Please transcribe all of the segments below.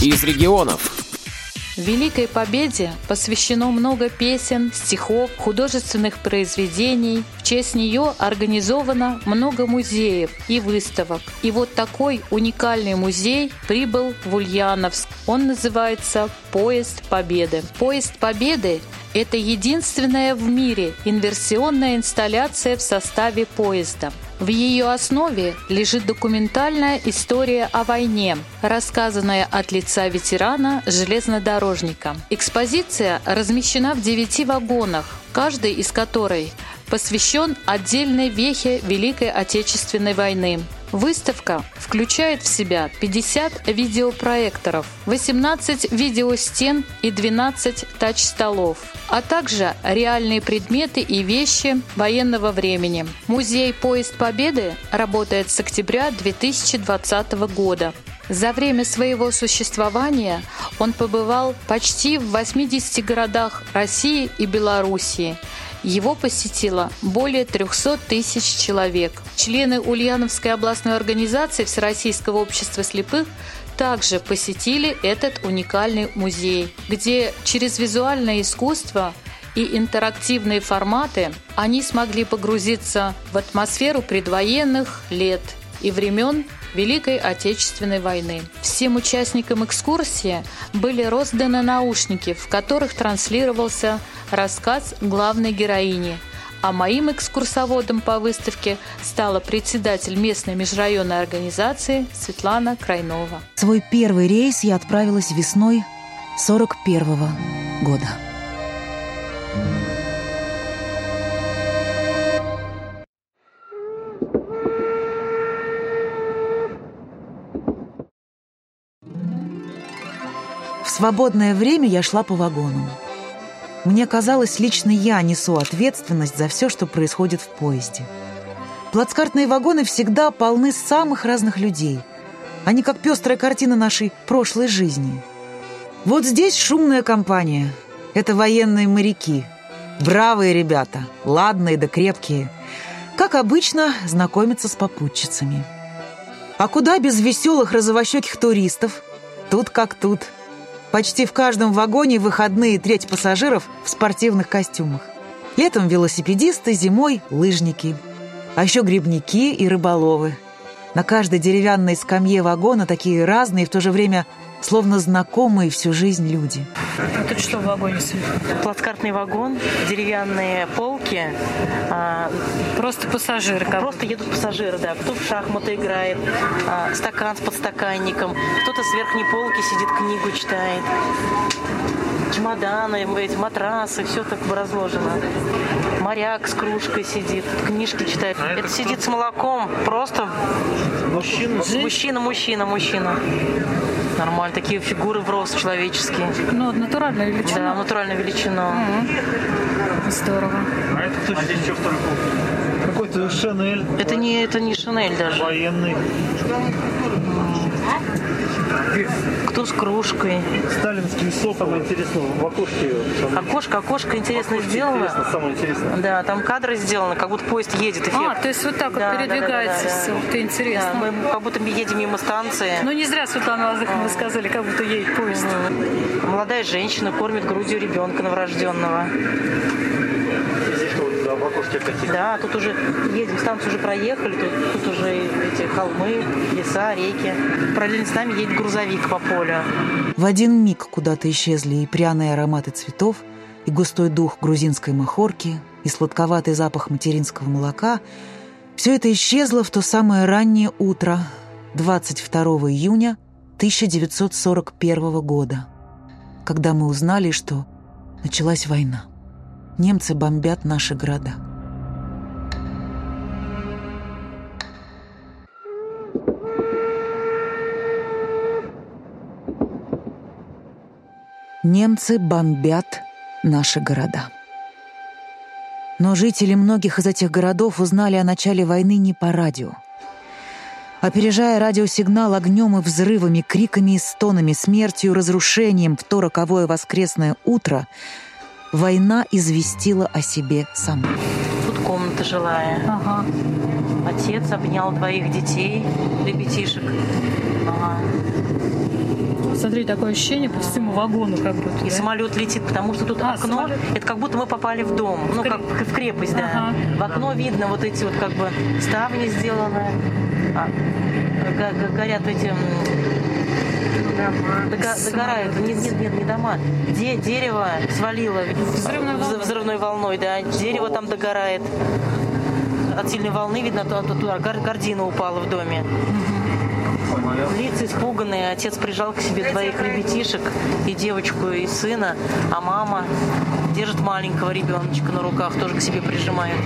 из регионов. Великой Победе посвящено много песен, стихов, художественных произведений. В честь нее организовано много музеев и выставок. И вот такой уникальный музей прибыл в Ульяновск. Он называется «Поезд Победы». «Поезд Победы» Это единственная в мире инверсионная инсталляция в составе поезда. В ее основе лежит документальная история о войне, рассказанная от лица ветерана железнодорожника. Экспозиция размещена в девяти вагонах, каждый из которых посвящен отдельной вехе Великой Отечественной войны. Выставка включает в себя 50 видеопроекторов, 18 видеостен и 12 тач-столов, а также реальные предметы и вещи военного времени. Музей «Поезд Победы» работает с октября 2020 года. За время своего существования он побывал почти в 80 городах России и Белоруссии – его посетило более 300 тысяч человек. Члены Ульяновской областной организации Всероссийского общества слепых также посетили этот уникальный музей, где через визуальное искусство и интерактивные форматы они смогли погрузиться в атмосферу предвоенных лет и времен Великой Отечественной войны. Всем участникам экскурсии были розданы наушники, в которых транслировался рассказ главной героини. А моим экскурсоводом по выставке стала председатель местной межрайонной организации Светлана Крайнова. Свой первый рейс я отправилась весной 41 -го года. свободное время я шла по вагону. Мне казалось, лично я несу ответственность за все, что происходит в поезде. Плацкартные вагоны всегда полны самых разных людей. Они как пестрая картина нашей прошлой жизни. Вот здесь шумная компания. Это военные моряки. Бравые ребята, ладные да крепкие. Как обычно, знакомятся с попутчицами. А куда без веселых розовощеких туристов? Тут как тут – Почти в каждом вагоне выходные треть пассажиров в спортивных костюмах. Летом велосипедисты, зимой лыжники. А еще грибники и рыболовы. На каждой деревянной скамье вагона такие разные в то же время словно знакомые всю жизнь люди. А тут что в вагоне? Плацкартный вагон, деревянные полки. А, просто пассажиры. Как... Просто едут пассажиры, да. Кто в шахматы играет, а, стакан с подстаканником, кто-то с верхней полки сидит, книгу читает чемоданы, эти матрасы, все так бы разложено. Моряк с кружкой сидит, книжки читает. А это, это сидит с молоком, просто мужчина. Мужчина, мужчина, мужчина. Нормально, такие фигуры в рост человеческие. Ну, натуральная величина. Да, натуральная величина. Угу. Здорово. А это точно а Какой-то Шанель. Это не, это не Шанель даже. Военный. Кто с кружкой? Сталинский сок. Самое интересное в окошке. Окошко, окошко интересно окошко сделано. Интересно, самое интересное. Да, там кадры сделаны, как будто поезд едет. Эффект. А, то есть вот так вот да, передвигается да, да, да, все. Да. Это интересно. Да, мы как будто едем мимо станции. Ну не зря Светлана вы сказали, как будто едет поезд. Молодая женщина кормит грудью ребенка новорожденного в окошке катили. Да, тут уже едем, станцию уже проехали, тут, тут уже эти холмы, леса, реки. Параллельно с нами едет грузовик по полю. В один миг куда-то исчезли и пряные ароматы цветов, и густой дух грузинской махорки, и сладковатый запах материнского молока. Все это исчезло в то самое раннее утро, 22 июня 1941 года, когда мы узнали, что началась война немцы бомбят наши города. Немцы бомбят наши города. Но жители многих из этих городов узнали о начале войны не по радио. Опережая радиосигнал огнем и взрывами, криками и стонами, смертью разрушением в то роковое воскресное утро — война известила о себе сама. Тут комната жилая. Ага. Отец обнял двоих детей, ребятишек. Ага. Смотри, такое ощущение по всему вагону как будто. И да? самолет летит, потому что тут А, окно, самолет. это как будто мы попали в дом, ну кре- как в крепость, да. Ага. В окно видно вот эти вот как бы ставни сделаны, а, го- го- горят эти... дога- Догорают, нет, нет, нет, не дома. Де- дерево свалило Взрывной вз- волной. взрывной волной, да. Дерево там догорает. От сильной волны видно, туда гор- гордина упала в доме. Лица испуганные. Отец прижал к себе двоих ребятишек, и девочку, и сына, а мама держит маленького ребеночка на руках, тоже к себе прижимает.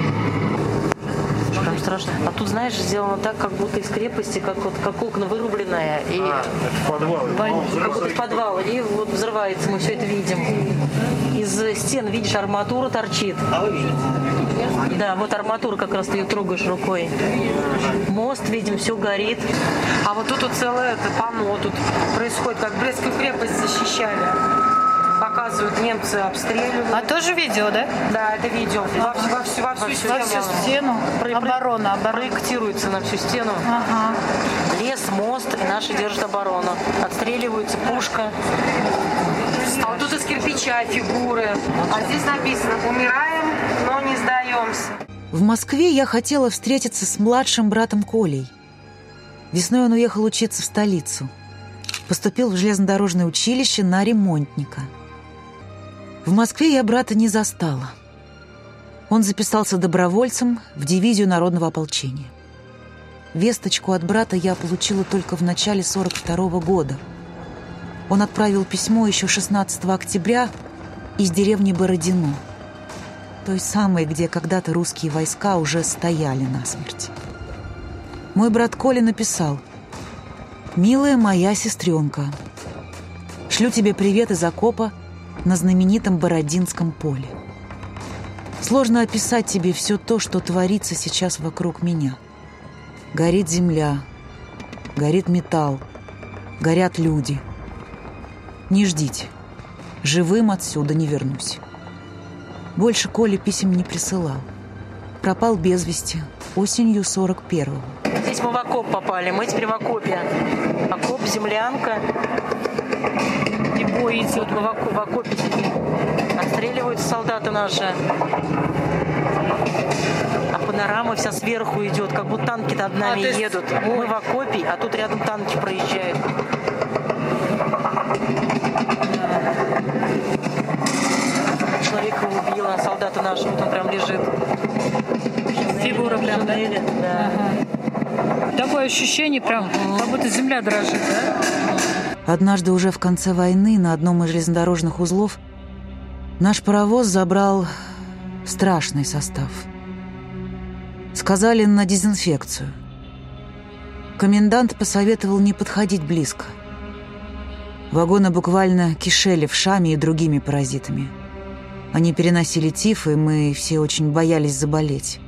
Прям страшно. А тут, знаешь, сделано так, как будто из крепости, как вот как окна вырубленное, и Это подвал. как будто из подвала, и вот взрывается, мы все это видим. Из стен, видишь, арматура торчит. Да, вот арматура, как раз ты ее трогаешь рукой. Мост, видим, все горит. А вот тут вот целое это панно тут происходит, как Брестскую крепость защищали. Показывают, немцы обстреливают. А тоже видео, да? Да, это видео. Во, всю- во всю, во всю Во всю стену. Во всю стену. Про- Оборона, оборона. Проектируется на всю стену. Ага. Лес, мост, и наши держат оборону. Отстреливаются, пушка. А вот тут из кирпича фигуры. А здесь написано «Умираем, но не сдаемся». В Москве я хотела встретиться с младшим братом Колей. Весной он уехал учиться в столицу. Поступил в железнодорожное училище на ремонтника. В Москве я брата не застала. Он записался добровольцем в дивизию народного ополчения. Весточку от брата я получила только в начале 42 года. Он отправил письмо еще 16 октября из деревни Бородино той самой, где когда-то русские войска уже стояли насмерть. Мой брат Коля написал «Милая моя сестренка, шлю тебе привет из окопа на знаменитом Бородинском поле. Сложно описать тебе все то, что творится сейчас вокруг меня. Горит земля, горит металл, горят люди. Не ждите, живым отсюда не вернусь». Больше Коля писем не присылал. Пропал без вести осенью 41-го. Здесь мы в окоп попали, мы теперь в окопе. Окоп, землянка. Бой идет. В, око- в окопе. Отстреливаются солдаты наши. А панорама вся сверху идет, как будто танки над нами то есть- едут. Мы в окопе, а тут рядом танки проезжают. Человека убило, солдата нашего, вот он прям лежит. Фигура прям, да? Да. Такое ощущение прям, как будто земля дрожит, да? Однажды уже в конце войны на одном из железнодорожных узлов наш паровоз забрал страшный состав. Сказали на дезинфекцию. Комендант посоветовал не подходить близко. Вагоны буквально кишели вшами и другими паразитами. Они переносили тиф, и мы все очень боялись заболеть.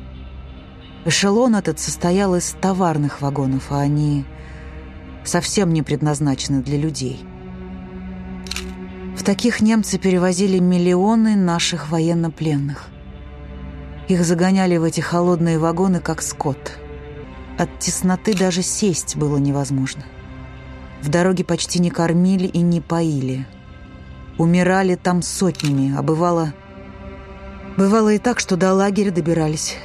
Эшелон этот состоял из товарных вагонов, а они совсем не предназначены для людей. В таких немцы перевозили миллионы наших военнопленных. Их загоняли в эти холодные вагоны, как скот. От тесноты даже сесть было невозможно. В дороге почти не кормили и не поили. Умирали там сотнями, а бывало... Бывало и так, что до лагеря добирались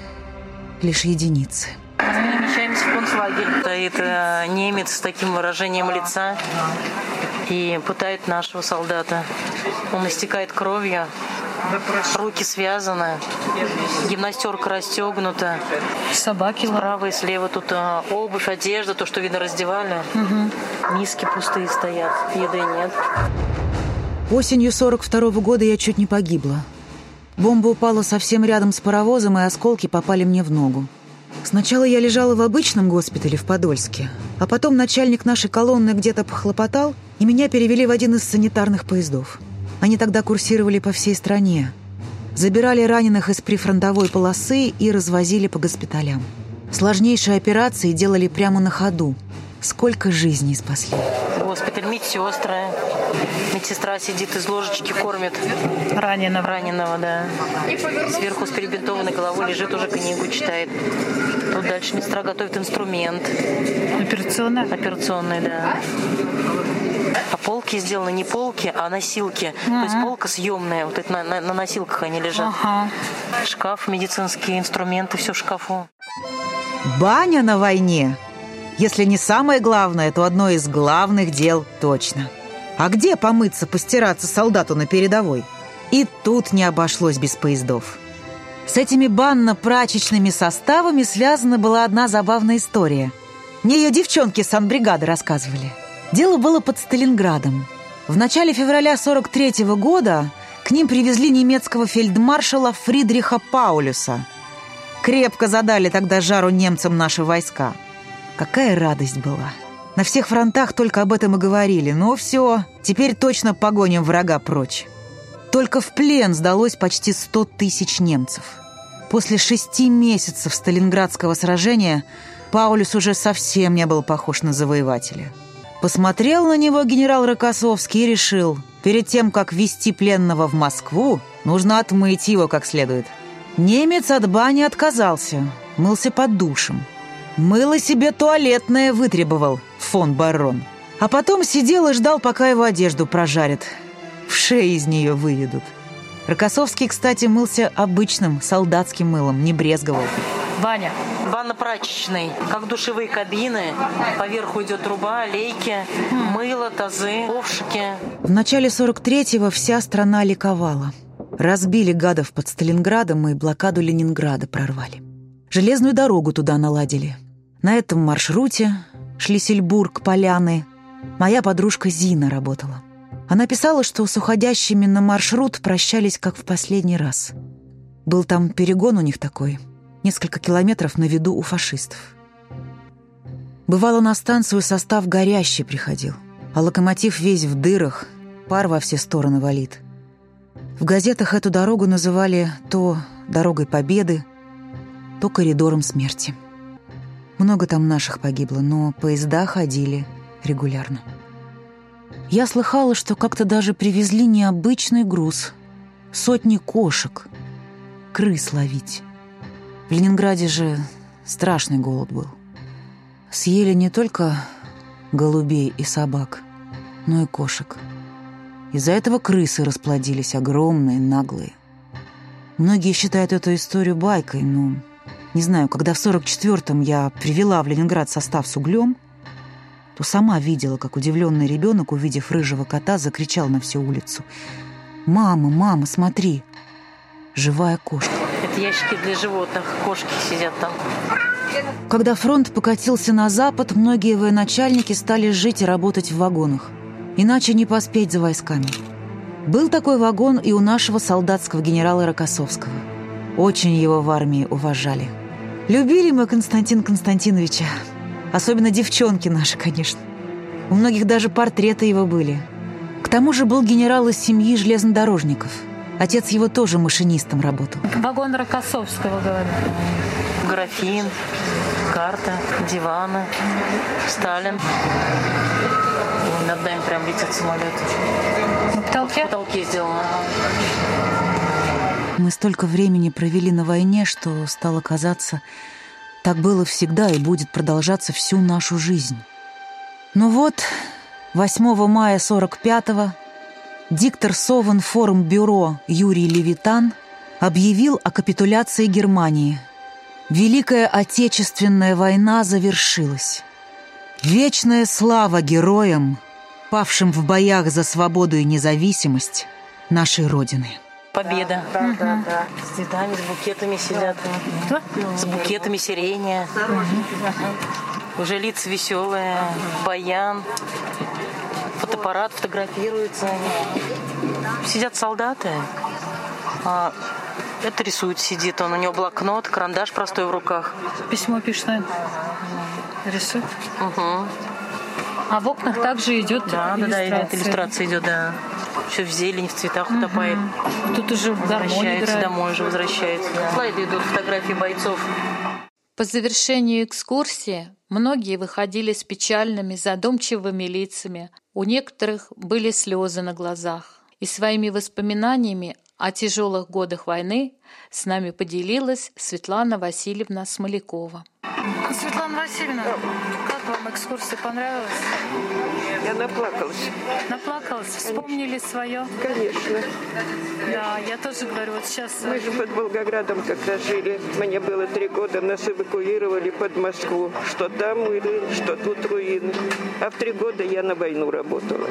лишь единицы. Концлагерь. Стоит э, немец с таким выражением лица и пытает нашего солдата. Он истекает кровью, руки связаны, гимнастерка расстегнута. Собаки. Справа и слева тут э, обувь, одежда, то, что видно, раздевали. Миски пустые стоят, еды нет. Осенью 42 года я чуть не погибла. Бомба упала совсем рядом с паровозом, и осколки попали мне в ногу. Сначала я лежала в обычном госпитале в Подольске, а потом начальник нашей колонны где-то похлопотал, и меня перевели в один из санитарных поездов. Они тогда курсировали по всей стране. Забирали раненых из прифронтовой полосы и развозили по госпиталям. Сложнейшие операции делали прямо на ходу. Сколько жизней спасли. Госпиталь, медсестры. Медсестра сидит из ложечки, кормит Раненого. раненого, да. Сверху с перебинтованной головой лежит, уже книгу читает. Тут дальше медсестра готовит инструмент. Операционная. Операционный, да. А полки сделаны не полки, а носилки. То есть полка съемная, вот это на, на- на носилках они лежат. Ага. Шкаф, медицинские инструменты, все в шкафу. Баня на войне. Если не самое главное, то одно из главных дел точно. А где помыться, постираться солдату на передовой? И тут не обошлось без поездов. С этими банно-прачечными составами связана была одна забавная история. Мне ее девчонки с санбригады рассказывали. Дело было под Сталинградом. В начале февраля 43 -го года к ним привезли немецкого фельдмаршала Фридриха Паулюса. Крепко задали тогда жару немцам наши войска. Какая радость была. На всех фронтах только об этом и говорили. Ну все, теперь точно погоним врага прочь. Только в плен сдалось почти 100 тысяч немцев. После шести месяцев Сталинградского сражения Паулюс уже совсем не был похож на завоевателя. Посмотрел на него генерал Рокоссовский и решил, перед тем, как вести пленного в Москву, нужно отмыть его как следует. Немец от бани отказался, мылся под душем. Мыло себе туалетное вытребовал фон барон. А потом сидел и ждал, пока его одежду прожарят. В шее из нее выведут. Рокоссовский, кстати, мылся обычным солдатским мылом, не брезговал. Ваня, Ванно-прачечный, как душевые кабины. Поверху идет труба, лейки, мыло, тазы, ковшики. В начале 43-го вся страна ликовала. Разбили гадов под Сталинградом и блокаду Ленинграда прорвали. Железную дорогу туда наладили. На этом маршруте Шлиссельбург, Поляны. Моя подружка Зина работала. Она писала, что с уходящими на маршрут прощались как в последний раз. Был там перегон у них такой. Несколько километров на виду у фашистов. Бывало, на станцию состав горящий приходил, а локомотив весь в дырах, пар во все стороны валит. В газетах эту дорогу называли то «дорогой победы», то «коридором смерти». Много там наших погибло, но поезда ходили регулярно. Я слыхала, что как-то даже привезли необычный груз. Сотни кошек. Крыс ловить. В Ленинграде же страшный голод был. Съели не только голубей и собак, но и кошек. Из-за этого крысы расплодились огромные, наглые. Многие считают эту историю байкой, но... Не знаю, когда в 44-м я привела в Ленинград состав с углем, то сама видела, как удивленный ребенок, увидев рыжего кота, закричал на всю улицу. «Мама, мама, смотри! Живая кошка!» Это ящики для животных, кошки сидят там. Когда фронт покатился на запад, многие военачальники стали жить и работать в вагонах. Иначе не поспеть за войсками. Был такой вагон и у нашего солдатского генерала Рокоссовского. Очень его в армии уважали. Любили мы Константина Константиновича. Особенно девчонки наши, конечно. У многих даже портреты его были. К тому же был генерал из семьи железнодорожников. Отец его тоже машинистом работал. вагон Рокоссовского, говорю. Графин, карта, диваны, Сталин. Вон над нами прям летит самолет. На потолке? В потолке сделано. Мы столько времени провели на войне, что стало казаться, так было всегда и будет продолжаться всю нашу жизнь. Но вот 8 мая 45-го диктор Совинформбюро Юрий Левитан объявил о капитуляции Германии. Великая Отечественная война завершилась. Вечная слава героям, павшим в боях за свободу и независимость нашей Родины. Победа. Да, да, да. С цветами, с букетами сидят. С букетами сирения. Уже лица веселые, баян, фотоаппарат фотографируется. Сидят солдаты, а это рисует, сидит он. У него блокнот, карандаш простой в руках. Письмо пишет, наверное. Рисует. Угу. А в окнах также идет Да, да, да, идет, иллюстрация. иллюстрация идет, да. Все в зелени, в цветах утопает. Тут уже Возвращается домой уже, возвращается. Слайды идут, фотографии бойцов. По завершению экскурсии многие выходили с печальными, задумчивыми лицами. У некоторых были слезы на глазах. И своими воспоминаниями о тяжелых годах войны с нами поделилась Светлана Васильевна Смолякова. Светлана Васильевна, как вам экскурсия понравилась? Я наплакалась, Наплакалась? Вспомнили свое? конечно. Да, я тоже говорю, вот сейчас... Мы же под Волгоградом когда жили. Мне было три года, нас эвакуировали под Москву. Что там руины, что тут руины. А в три года я на войну работала.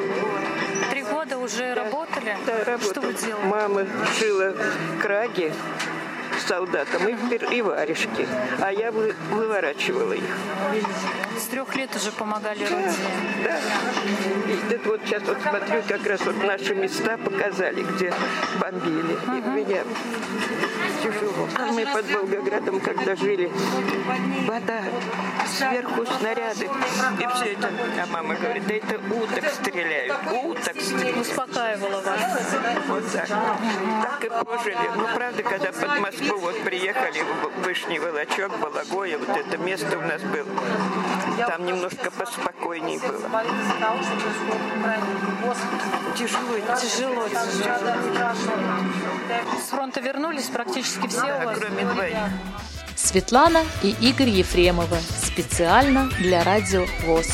Три года уже работали? Да, Что работала. вы делали? Мама шила краги солдатам и, пер- и варежки. А я вы- выворачивала их. Трех лет уже помогали родине. Да. И вот сейчас вот смотрю, как раз вот наши места показали, где бомбили. И у меня тяжело. А Мы под Волгоградом, когда жили, вода, сверху снаряды. И все это. А мама говорит, да это уток стреляют, уток стреляют. Успокаивала вас. Вот так. Так и прожили. Ну, правда, когда под Москву вот приехали, Вышний Волочок, Балагоя, вот это место у нас было, там немножко поспокойнее было. Тяжело. Тяжело, тяжело. С фронта вернулись практически все у А вас? кроме двоих. Светлана и Игорь Ефремовы. Специально для Радио ВОЗ.